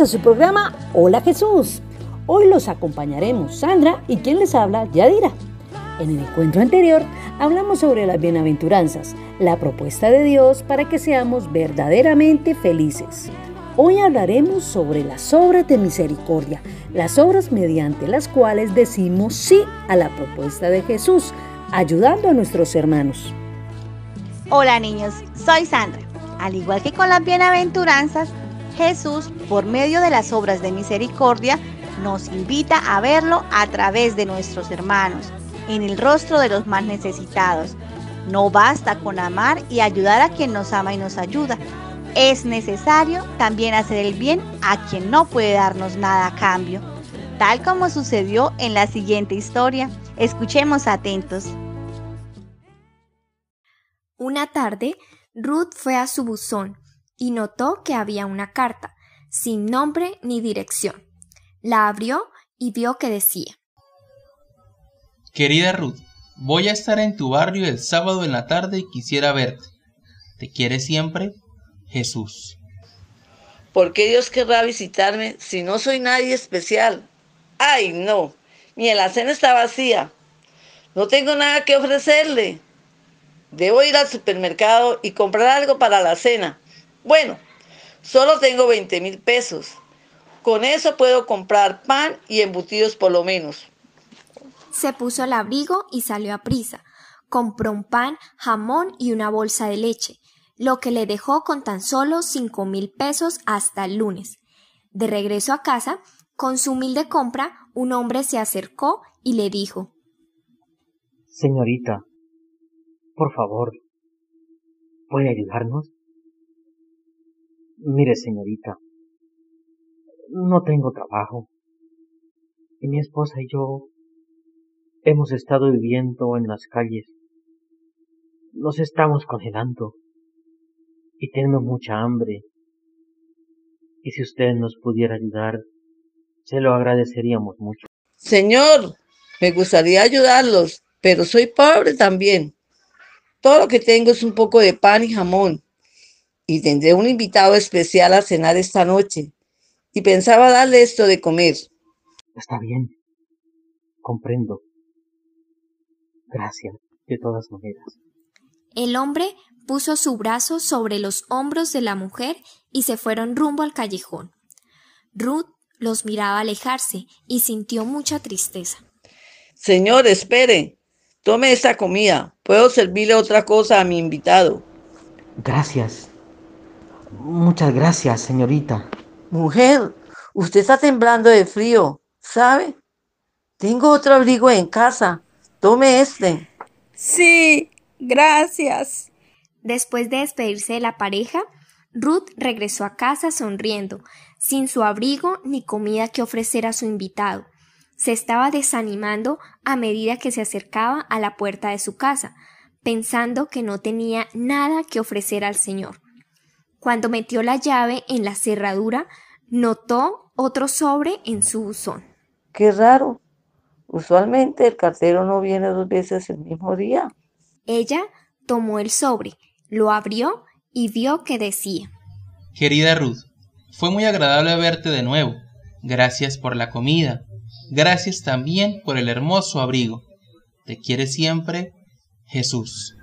A su programa Hola Jesús. Hoy los acompañaremos Sandra y quien les habla, Yadira. En el encuentro anterior hablamos sobre las bienaventuranzas, la propuesta de Dios para que seamos verdaderamente felices. Hoy hablaremos sobre las obras de misericordia, las obras mediante las cuales decimos sí a la propuesta de Jesús, ayudando a nuestros hermanos. Hola niños, soy Sandra. Al igual que con las bienaventuranzas, Jesús, por medio de las obras de misericordia, nos invita a verlo a través de nuestros hermanos, en el rostro de los más necesitados. No basta con amar y ayudar a quien nos ama y nos ayuda. Es necesario también hacer el bien a quien no puede darnos nada a cambio, tal como sucedió en la siguiente historia. Escuchemos atentos. Una tarde, Ruth fue a su buzón y notó que había una carta, sin nombre ni dirección. La abrió y vio que decía, Querida Ruth, voy a estar en tu barrio el sábado en la tarde y quisiera verte. ¿Te quiere siempre? Jesús. ¿Por qué Dios querrá visitarme si no soy nadie especial? ¡Ay, no! Mi alacena está vacía. No tengo nada que ofrecerle. Debo ir al supermercado y comprar algo para la cena. Bueno, solo tengo 20 mil pesos. Con eso puedo comprar pan y embutidos por lo menos. Se puso el abrigo y salió a prisa. Compró un pan, jamón y una bolsa de leche, lo que le dejó con tan solo cinco mil pesos hasta el lunes. De regreso a casa, con su humilde compra, un hombre se acercó y le dijo Señorita, por favor, ¿puede ayudarnos? Mire, señorita, no tengo trabajo. Y mi esposa y yo hemos estado viviendo en las calles. Nos estamos congelando y tengo mucha hambre. Y si usted nos pudiera ayudar, se lo agradeceríamos mucho. Señor, me gustaría ayudarlos, pero soy pobre también. Todo lo que tengo es un poco de pan y jamón. Y tendré un invitado especial a cenar esta noche. Y pensaba darle esto de comer. Está bien. Comprendo. Gracias, de todas maneras. El hombre puso su brazo sobre los hombros de la mujer y se fueron rumbo al callejón. Ruth los miraba alejarse y sintió mucha tristeza. Señor, espere. Tome esta comida. Puedo servirle otra cosa a mi invitado. Gracias. Muchas gracias, señorita. Mujer, usted está temblando de frío, ¿sabe? Tengo otro abrigo en casa. Tome este. Sí, gracias. Después de despedirse de la pareja, Ruth regresó a casa sonriendo, sin su abrigo ni comida que ofrecer a su invitado. Se estaba desanimando a medida que se acercaba a la puerta de su casa, pensando que no tenía nada que ofrecer al Señor. Cuando metió la llave en la cerradura, notó otro sobre en su buzón. Qué raro. Usualmente el cartero no viene dos veces el mismo día. Ella tomó el sobre, lo abrió y vio que decía Querida Ruth, fue muy agradable verte de nuevo. Gracias por la comida. Gracias también por el hermoso abrigo. Te quiere siempre Jesús.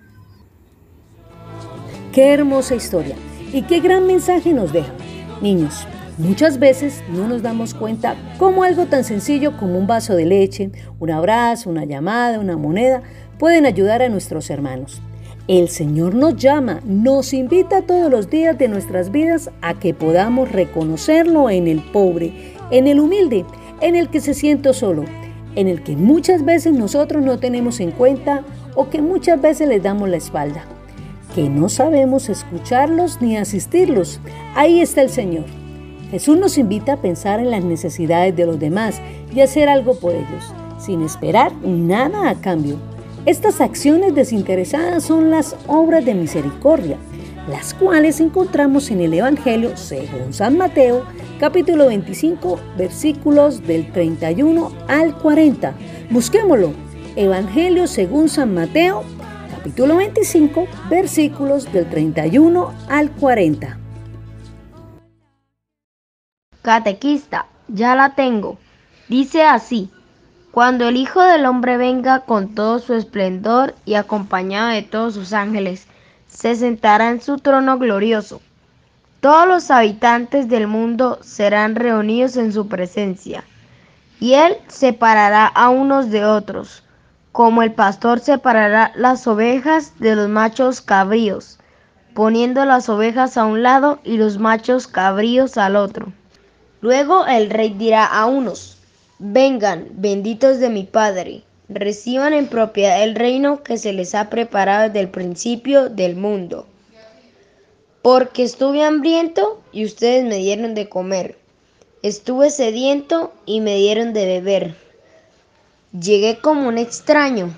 Qué hermosa historia y qué gran mensaje nos deja. Niños, muchas veces no nos damos cuenta cómo algo tan sencillo como un vaso de leche, un abrazo, una llamada, una moneda pueden ayudar a nuestros hermanos. El Señor nos llama, nos invita todos los días de nuestras vidas a que podamos reconocerlo en el pobre, en el humilde, en el que se siente solo, en el que muchas veces nosotros no tenemos en cuenta o que muchas veces les damos la espalda, que no sabemos escucharlos ni asistirlos. Ahí está el Señor. Jesús nos invita a pensar en las necesidades de los demás y hacer algo por ellos, sin esperar nada a cambio. Estas acciones desinteresadas son las obras de misericordia, las cuales encontramos en el Evangelio según San Mateo, capítulo 25, versículos del 31 al 40. Busquémoslo. Evangelio según San Mateo, capítulo 25, versículos del 31 al 40. Catequista, ya la tengo. Dice así. Cuando el Hijo del Hombre venga con todo su esplendor y acompañado de todos sus ángeles, se sentará en su trono glorioso. Todos los habitantes del mundo serán reunidos en su presencia, y él separará a unos de otros, como el pastor separará las ovejas de los machos cabríos, poniendo las ovejas a un lado y los machos cabríos al otro. Luego el rey dirá a unos, Vengan, benditos de mi Padre, reciban en propiedad el reino que se les ha preparado desde el principio del mundo. Porque estuve hambriento y ustedes me dieron de comer. Estuve sediento y me dieron de beber. Llegué como un extraño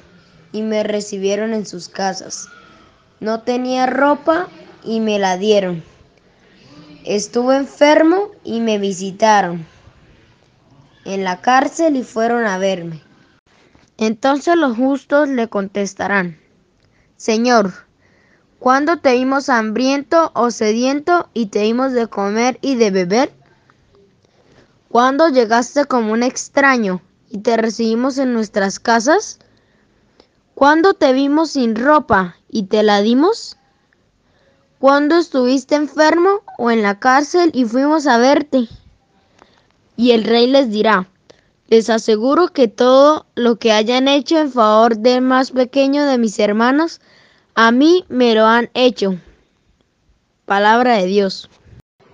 y me recibieron en sus casas. No tenía ropa y me la dieron. Estuve enfermo y me visitaron en la cárcel y fueron a verme. Entonces los justos le contestarán, Señor, ¿cuándo te vimos hambriento o sediento y te dimos de comer y de beber? ¿Cuándo llegaste como un extraño y te recibimos en nuestras casas? ¿Cuándo te vimos sin ropa y te la dimos? ¿Cuándo estuviste enfermo o en la cárcel y fuimos a verte? Y el rey les dirá, les aseguro que todo lo que hayan hecho en favor del más pequeño de mis hermanos, a mí me lo han hecho. Palabra de Dios.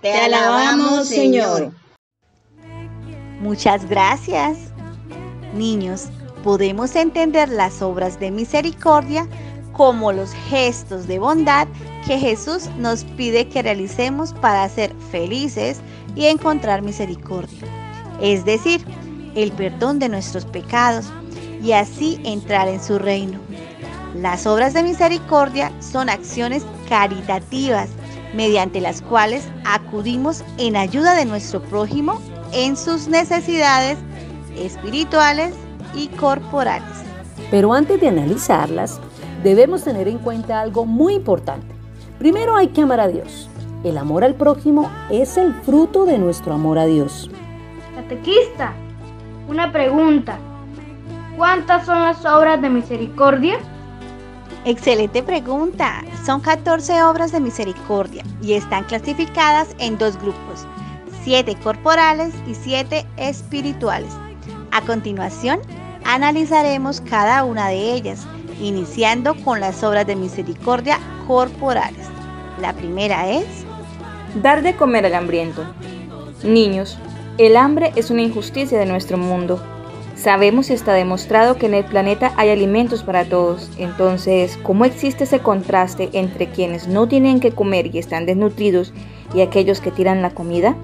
Te alabamos, Señor. Muchas gracias. Niños, podemos entender las obras de misericordia como los gestos de bondad que Jesús nos pide que realicemos para ser felices y encontrar misericordia, es decir, el perdón de nuestros pecados y así entrar en su reino. Las obras de misericordia son acciones caritativas mediante las cuales acudimos en ayuda de nuestro prójimo en sus necesidades espirituales y corporales. Pero antes de analizarlas, debemos tener en cuenta algo muy importante. Primero hay que amar a Dios. El amor al prójimo es el fruto de nuestro amor a Dios. Catequista, una pregunta. ¿Cuántas son las obras de misericordia? Excelente pregunta. Son 14 obras de misericordia y están clasificadas en dos grupos, 7 corporales y 7 espirituales. A continuación, analizaremos cada una de ellas, iniciando con las obras de misericordia corporales. La primera es Dar de comer al hambriento. Niños, el hambre es una injusticia de nuestro mundo. Sabemos y está demostrado que en el planeta hay alimentos para todos. Entonces, ¿cómo existe ese contraste entre quienes no tienen que comer y están desnutridos y aquellos que tiran la comida?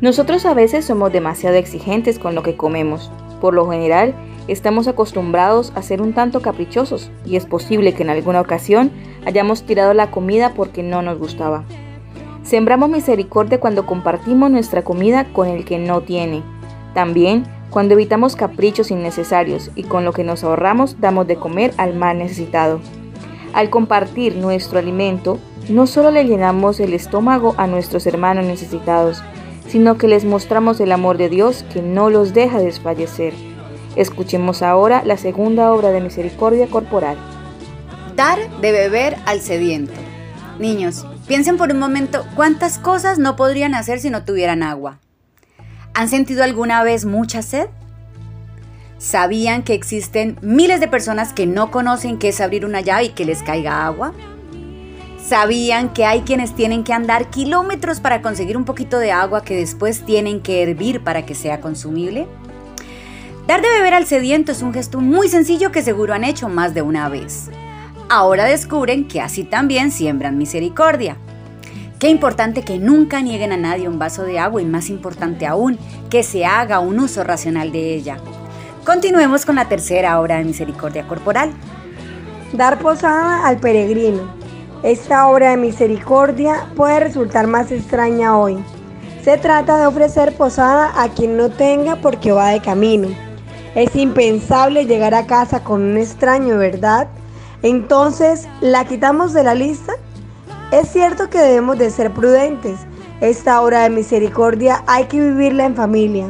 Nosotros a veces somos demasiado exigentes con lo que comemos. Por lo general, estamos acostumbrados a ser un tanto caprichosos y es posible que en alguna ocasión hayamos tirado la comida porque no nos gustaba. Sembramos misericordia cuando compartimos nuestra comida con el que no tiene. También cuando evitamos caprichos innecesarios y con lo que nos ahorramos damos de comer al más necesitado. Al compartir nuestro alimento, no solo le llenamos el estómago a nuestros hermanos necesitados, sino que les mostramos el amor de Dios que no los deja desfallecer. Escuchemos ahora la segunda obra de misericordia corporal. Dar de beber al sediento. Niños, piensen por un momento cuántas cosas no podrían hacer si no tuvieran agua. ¿Han sentido alguna vez mucha sed? ¿Sabían que existen miles de personas que no conocen qué es abrir una llave y que les caiga agua? ¿Sabían que hay quienes tienen que andar kilómetros para conseguir un poquito de agua que después tienen que hervir para que sea consumible? Dar de beber al sediento es un gesto muy sencillo que seguro han hecho más de una vez. Ahora descubren que así también siembran misericordia. Qué importante que nunca nieguen a nadie un vaso de agua y más importante aún, que se haga un uso racional de ella. Continuemos con la tercera obra de misericordia corporal. Dar posada al peregrino. Esta obra de misericordia puede resultar más extraña hoy. Se trata de ofrecer posada a quien no tenga porque va de camino. Es impensable llegar a casa con un extraño, ¿verdad? Entonces, ¿la quitamos de la lista? Es cierto que debemos de ser prudentes. Esta obra de misericordia hay que vivirla en familia.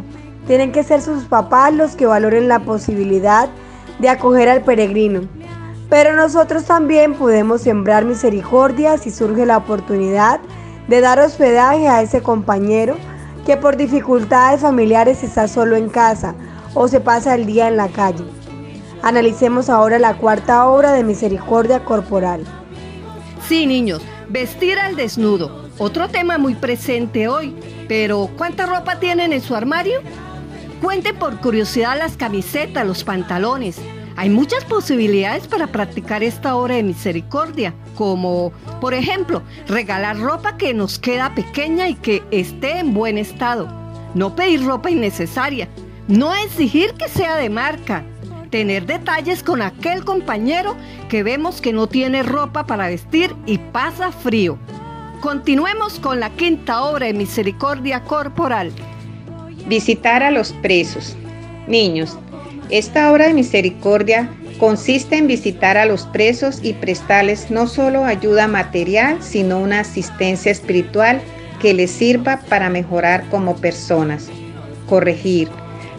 Tienen que ser sus papás los que valoren la posibilidad de acoger al peregrino. Pero nosotros también podemos sembrar misericordia si surge la oportunidad de dar hospedaje a ese compañero que por dificultades familiares está solo en casa o se pasa el día en la calle. Analicemos ahora la cuarta obra de misericordia corporal. Sí, niños, vestir al desnudo. Otro tema muy presente hoy. Pero, ¿cuánta ropa tienen en su armario? Cuente por curiosidad las camisetas, los pantalones. Hay muchas posibilidades para practicar esta obra de misericordia, como, por ejemplo, regalar ropa que nos queda pequeña y que esté en buen estado. No pedir ropa innecesaria. No exigir que sea de marca. Tener detalles con aquel compañero que vemos que no tiene ropa para vestir y pasa frío. Continuemos con la quinta obra de misericordia corporal. Visitar a los presos. Niños, esta obra de misericordia consiste en visitar a los presos y prestarles no solo ayuda material, sino una asistencia espiritual que les sirva para mejorar como personas, corregir,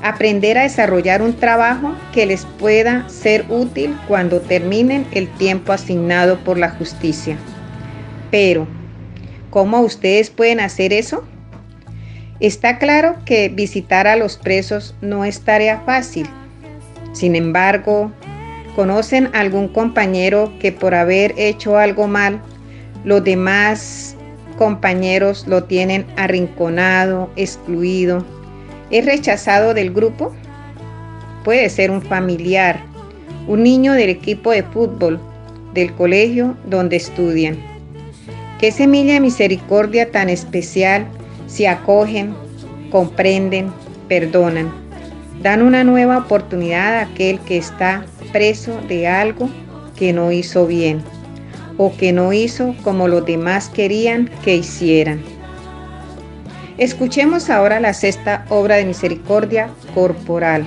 aprender a desarrollar un trabajo que les pueda ser útil cuando terminen el tiempo asignado por la justicia. Pero, ¿cómo ustedes pueden hacer eso? Está claro que visitar a los presos no es tarea fácil. Sin embargo, ¿conocen algún compañero que por haber hecho algo mal, los demás compañeros lo tienen arrinconado, excluido, es rechazado del grupo? Puede ser un familiar, un niño del equipo de fútbol, del colegio donde estudian. Qué semilla de misericordia tan especial si acogen, comprenden, perdonan. Dan una nueva oportunidad a aquel que está preso de algo que no hizo bien o que no hizo como los demás querían que hicieran. Escuchemos ahora la sexta obra de misericordia corporal.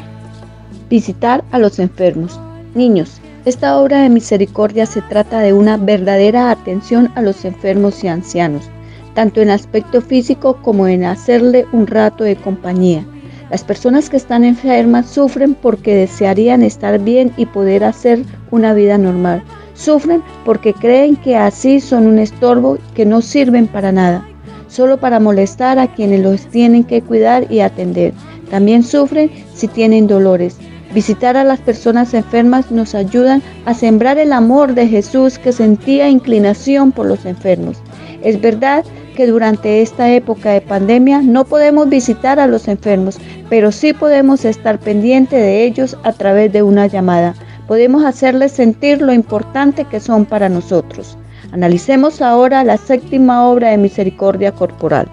Visitar a los enfermos. Niños, esta obra de misericordia se trata de una verdadera atención a los enfermos y ancianos, tanto en aspecto físico como en hacerle un rato de compañía. Las personas que están enfermas sufren porque desearían estar bien y poder hacer una vida normal. Sufren porque creen que así son un estorbo que no sirven para nada solo para molestar a quienes los tienen que cuidar y atender. También sufren si tienen dolores. Visitar a las personas enfermas nos ayudan a sembrar el amor de Jesús que sentía inclinación por los enfermos. Es verdad que durante esta época de pandemia no podemos visitar a los enfermos, pero sí podemos estar pendiente de ellos a través de una llamada. Podemos hacerles sentir lo importante que son para nosotros. Analicemos ahora la séptima obra de misericordia corporal.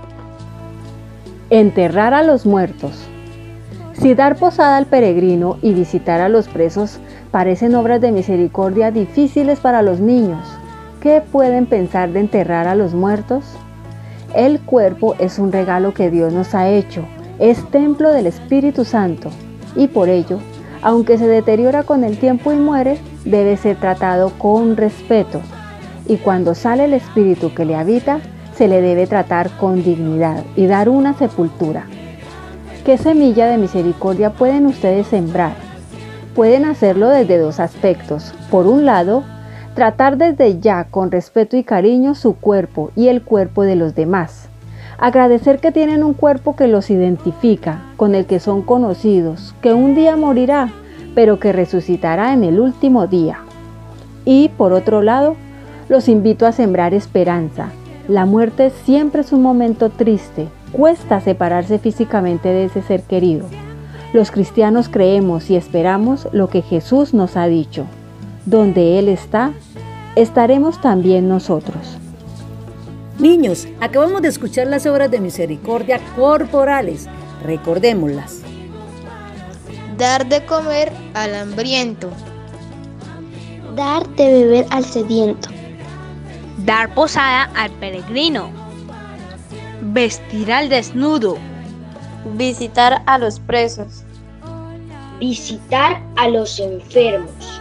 Enterrar a los muertos. Si dar posada al peregrino y visitar a los presos parecen obras de misericordia difíciles para los niños, ¿qué pueden pensar de enterrar a los muertos? El cuerpo es un regalo que Dios nos ha hecho, es templo del Espíritu Santo y por ello, aunque se deteriora con el tiempo y muere, debe ser tratado con respeto y cuando sale el espíritu que le habita, se le debe tratar con dignidad y dar una sepultura. ¿Qué semilla de misericordia pueden ustedes sembrar? Pueden hacerlo desde dos aspectos. Por un lado, Tratar desde ya con respeto y cariño su cuerpo y el cuerpo de los demás. Agradecer que tienen un cuerpo que los identifica, con el que son conocidos, que un día morirá, pero que resucitará en el último día. Y por otro lado, los invito a sembrar esperanza. La muerte siempre es un momento triste, cuesta separarse físicamente de ese ser querido. Los cristianos creemos y esperamos lo que Jesús nos ha dicho. Donde Él está, estaremos también nosotros. Niños, acabamos de escuchar las obras de misericordia corporales. Recordémoslas. Dar de comer al hambriento. Dar de beber al sediento. Dar posada al peregrino. Vestir al desnudo. Visitar a los presos. Visitar a los enfermos.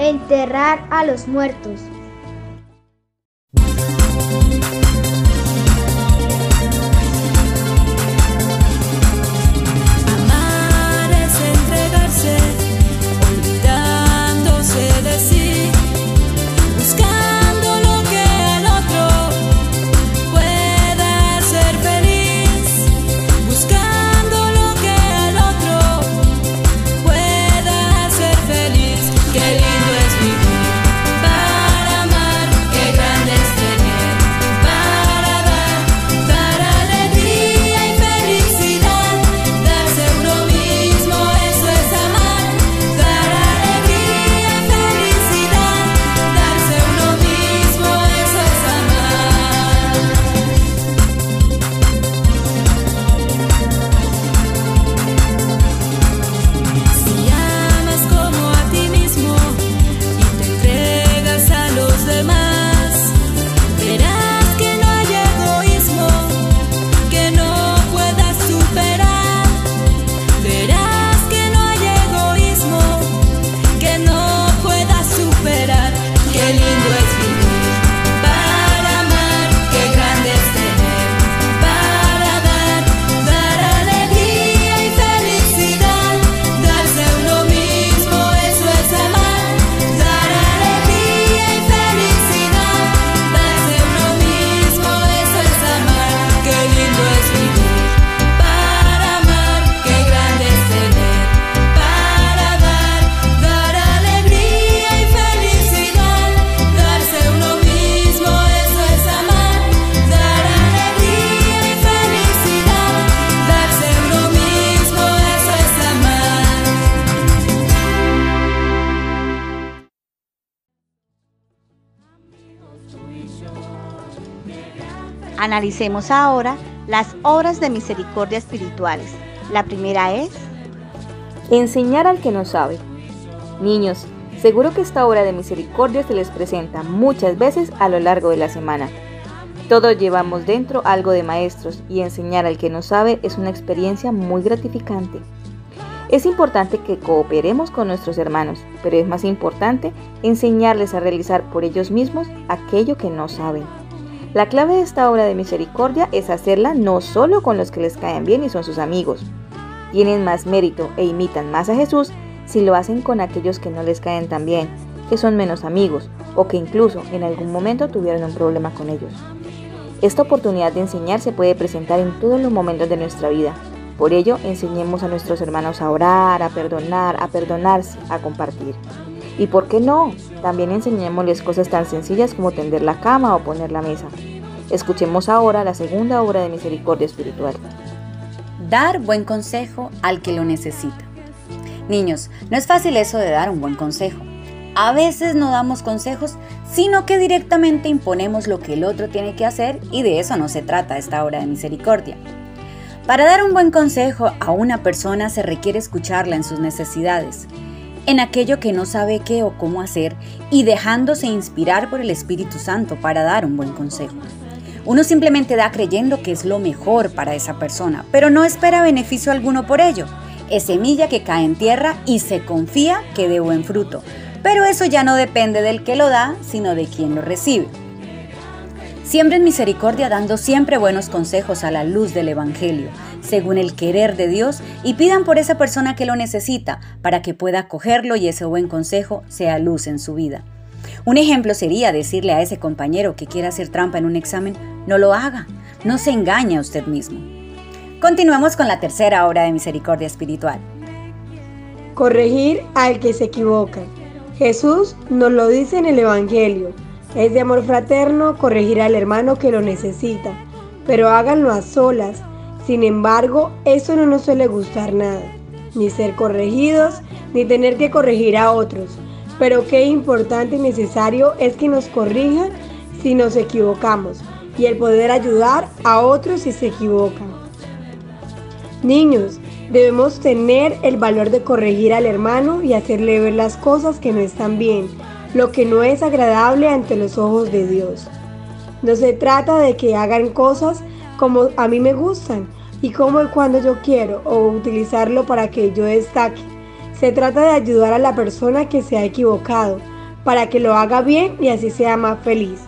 Enterrar a los muertos. Analicemos ahora las obras de misericordia espirituales. La primera es Enseñar al que no sabe. Niños, seguro que esta obra de misericordia se les presenta muchas veces a lo largo de la semana. Todos llevamos dentro algo de maestros y enseñar al que no sabe es una experiencia muy gratificante. Es importante que cooperemos con nuestros hermanos, pero es más importante enseñarles a realizar por ellos mismos aquello que no saben. La clave de esta obra de misericordia es hacerla no solo con los que les caen bien y son sus amigos. Tienen más mérito e imitan más a Jesús si lo hacen con aquellos que no les caen tan bien, que son menos amigos o que incluso en algún momento tuvieron un problema con ellos. Esta oportunidad de enseñar se puede presentar en todos los momentos de nuestra vida. Por ello, enseñemos a nuestros hermanos a orar, a perdonar, a perdonarse, a compartir. ¿Y por qué no? También enseñémosles cosas tan sencillas como tender la cama o poner la mesa. Escuchemos ahora la segunda obra de misericordia espiritual. Dar buen consejo al que lo necesita. Niños, no es fácil eso de dar un buen consejo. A veces no damos consejos, sino que directamente imponemos lo que el otro tiene que hacer y de eso no se trata esta obra de misericordia. Para dar un buen consejo a una persona se requiere escucharla en sus necesidades, en aquello que no sabe qué o cómo hacer y dejándose inspirar por el Espíritu Santo para dar un buen consejo. Uno simplemente da creyendo que es lo mejor para esa persona, pero no espera beneficio alguno por ello. Es semilla que cae en tierra y se confía que dé buen fruto. Pero eso ya no depende del que lo da, sino de quien lo recibe. Siembren misericordia dando siempre buenos consejos a la luz del Evangelio, según el querer de Dios, y pidan por esa persona que lo necesita, para que pueda cogerlo y ese buen consejo sea luz en su vida. Un ejemplo sería decirle a ese compañero que quiera hacer trampa en un examen, no lo haga, no se engañe a usted mismo. Continuemos con la tercera obra de misericordia espiritual. Corregir al que se equivoca. Jesús nos lo dice en el Evangelio. Es de amor fraterno corregir al hermano que lo necesita, pero háganlo a solas. Sin embargo, eso no nos suele gustar nada, ni ser corregidos, ni tener que corregir a otros. Pero qué importante y necesario es que nos corrijan si nos equivocamos y el poder ayudar a otros si se equivocan. Niños, debemos tener el valor de corregir al hermano y hacerle ver las cosas que no están bien, lo que no es agradable ante los ojos de Dios. No se trata de que hagan cosas como a mí me gustan y como y cuando yo quiero o utilizarlo para que yo destaque. Se trata de ayudar a la persona que se ha equivocado para que lo haga bien y así sea más feliz.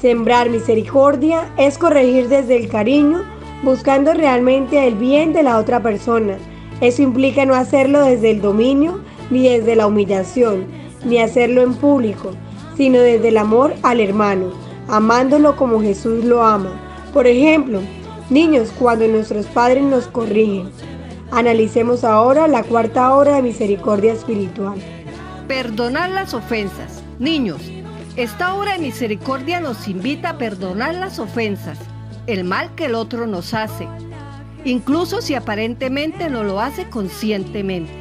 Sembrar misericordia es corregir desde el cariño buscando realmente el bien de la otra persona. Eso implica no hacerlo desde el dominio, ni desde la humillación, ni hacerlo en público, sino desde el amor al hermano, amándolo como Jesús lo ama. Por ejemplo, niños, cuando nuestros padres nos corrigen. Analicemos ahora la cuarta hora de misericordia espiritual. Perdonar las ofensas. Niños, esta hora de misericordia nos invita a perdonar las ofensas el mal que el otro nos hace, incluso si aparentemente no lo hace conscientemente.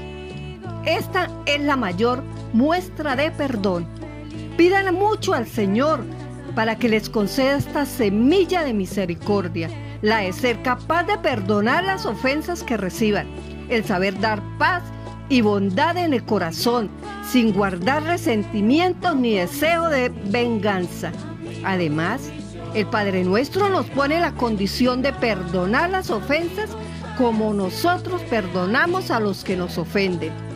Esta es la mayor muestra de perdón. Pidan mucho al Señor para que les conceda esta semilla de misericordia, la de ser capaz de perdonar las ofensas que reciban, el saber dar paz y bondad en el corazón, sin guardar resentimientos ni deseo de venganza. Además, el Padre Nuestro nos pone la condición de perdonar las ofensas como nosotros perdonamos a los que nos ofenden.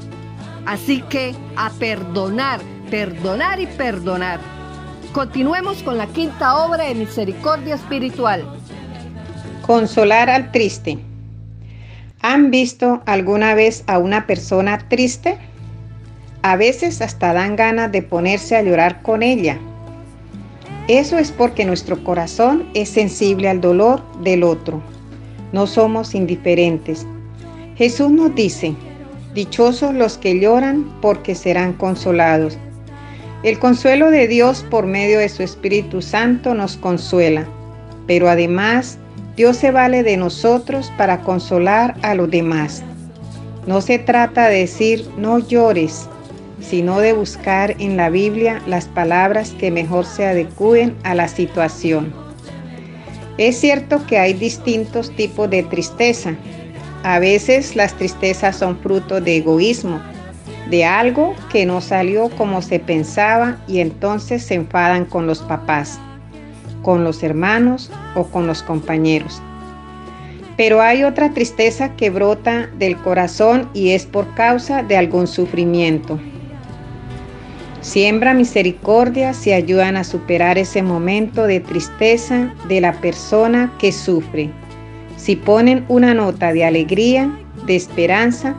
Así que a perdonar, perdonar y perdonar. Continuemos con la quinta obra de misericordia espiritual. Consolar al triste. ¿Han visto alguna vez a una persona triste? A veces hasta dan ganas de ponerse a llorar con ella eso es porque nuestro corazón es sensible al dolor del otro. No somos indiferentes. Jesús nos dice, dichosos los que lloran porque serán consolados. El consuelo de Dios por medio de su Espíritu Santo nos consuela, pero además Dios se vale de nosotros para consolar a los demás. No se trata de decir no llores, sino de buscar en la Biblia las palabras que mejor se adecúen a la situación. Es cierto que hay distintos tipos de tristeza. A veces las tristezas son fruto de egoísmo, de algo que no salió como se pensaba y entonces se enfadan con los papás, con los hermanos o con los compañeros. Pero hay otra tristeza que brota del corazón y es por causa de algún sufrimiento, Siembra misericordia si ayudan a superar ese momento de tristeza de la persona que sufre. Si ponen una nota de alegría, de esperanza,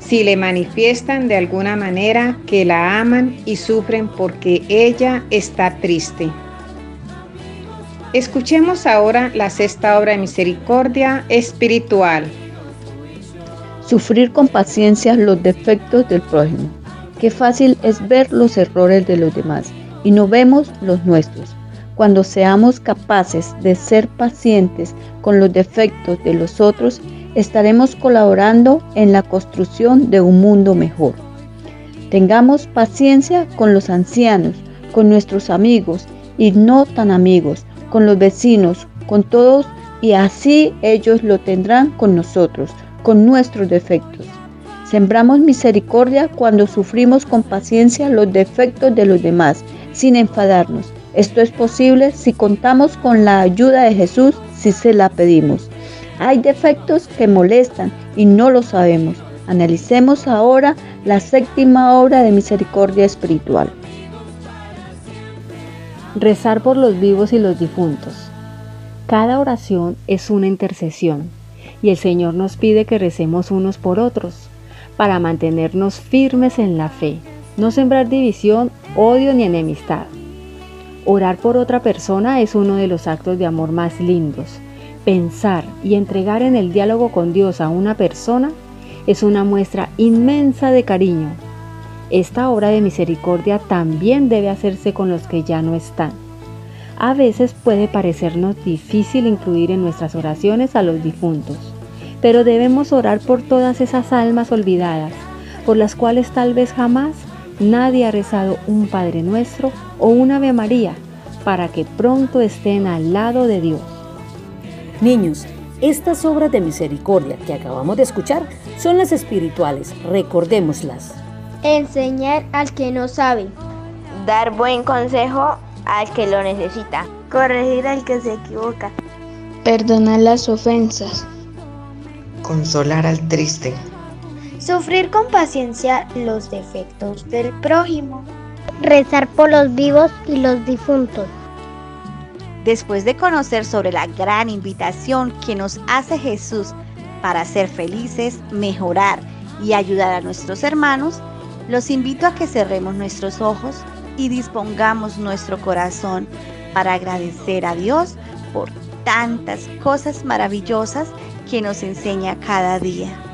si le manifiestan de alguna manera que la aman y sufren porque ella está triste. Escuchemos ahora la sexta obra de misericordia espiritual. Sufrir con paciencia los defectos del prójimo. Qué fácil es ver los errores de los demás y no vemos los nuestros. Cuando seamos capaces de ser pacientes con los defectos de los otros, estaremos colaborando en la construcción de un mundo mejor. Tengamos paciencia con los ancianos, con nuestros amigos y no tan amigos, con los vecinos, con todos y así ellos lo tendrán con nosotros, con nuestros defectos. Sembramos misericordia cuando sufrimos con paciencia los defectos de los demás, sin enfadarnos. Esto es posible si contamos con la ayuda de Jesús, si se la pedimos. Hay defectos que molestan y no lo sabemos. Analicemos ahora la séptima obra de misericordia espiritual. Rezar por los vivos y los difuntos. Cada oración es una intercesión y el Señor nos pide que recemos unos por otros para mantenernos firmes en la fe, no sembrar división odio ni enemistad. Orar por otra persona es uno de los actos de amor más lindos. Pensar y entregar en el diálogo con Dios a una persona es una muestra inmensa de cariño. Esta obra de misericordia también debe hacerse con los que ya no están. A veces puede parecernos difícil incluir en nuestras oraciones a los difuntos, pero debemos orar por todas esas almas olvidadas, por las cuales tal vez jamás nadie ha rezado un Padre Nuestro o un Ave María para que pronto estén al lado de Dios. Niños, estas obras de misericordia que acabamos de escuchar son las espirituales, recordémoslas. Enseñar al que no sabe. Dar buen consejo al que lo necesita. Corregir al que se equivoca. Perdonar las ofensas. Consolar al triste. Sufrir con paciencia los defectos del prójimo. Rezar por los vivos y los difuntos. Después de conocer sobre la gran invitación que nos hace Jesús para ser felices, mejorar y ayudar a nuestros hermanos, los invito a que cerremos nuestros ojos y dispongamos nuestro corazón para agradecer a Dios por tantas cosas maravillosas que nos enseña cada día.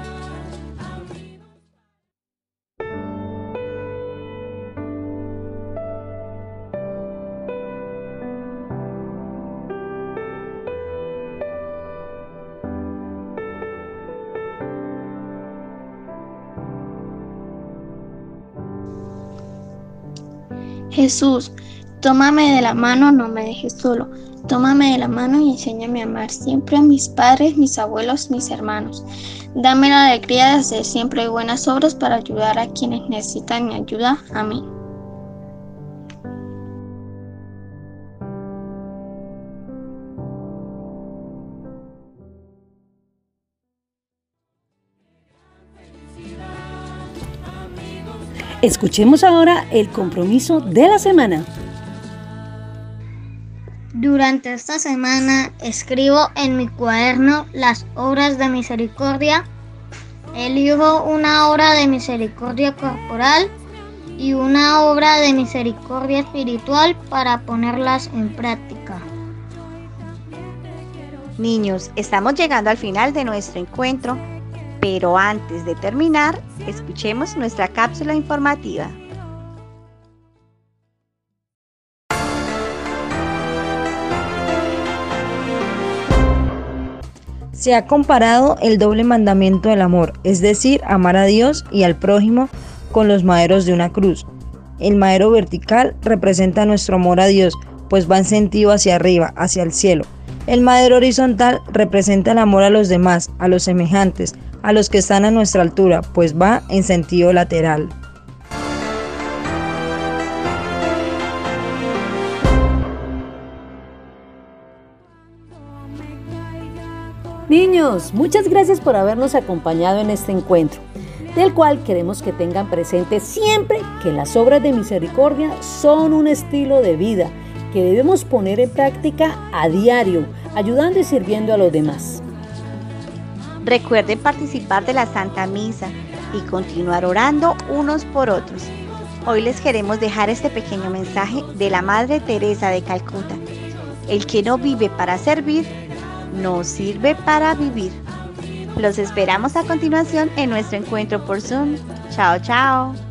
Jesús, tómame de la mano, no me dejes solo. Tómame de la mano y enséñame a amar siempre a mis padres, mis abuelos, mis hermanos. Dame la alegría de hacer siempre buenas obras para ayudar a quienes necesitan mi ayuda. Amén. Escuchemos ahora el compromiso de la semana. Durante esta semana escribo en mi cuaderno las obras de misericordia. Elijo una obra de misericordia corporal y una obra de misericordia espiritual para ponerlas en práctica. Niños, estamos llegando al final de nuestro encuentro, pero antes de terminar, escuchemos nuestra cápsula informativa. Se ha comparado el doble mandamiento del amor, es decir, amar a Dios y al prójimo con los maderos de una cruz. El madero vertical representa nuestro amor a Dios, pues va en sentido hacia arriba, hacia el cielo. El madero horizontal representa el amor a los demás, a los semejantes, a los que están a nuestra altura, pues va en sentido lateral. Niños, muchas gracias por habernos acompañado en este encuentro, del cual queremos que tengan presente siempre que las obras de misericordia son un estilo de vida que debemos poner en práctica a diario, ayudando y sirviendo a los demás. Recuerden participar de la Santa Misa y continuar orando unos por otros. Hoy les queremos dejar este pequeño mensaje de la Madre Teresa de Calcuta. El que no vive para servir, no sirve para vivir. Los esperamos a continuación en nuestro encuentro por Zoom. Chao, chao.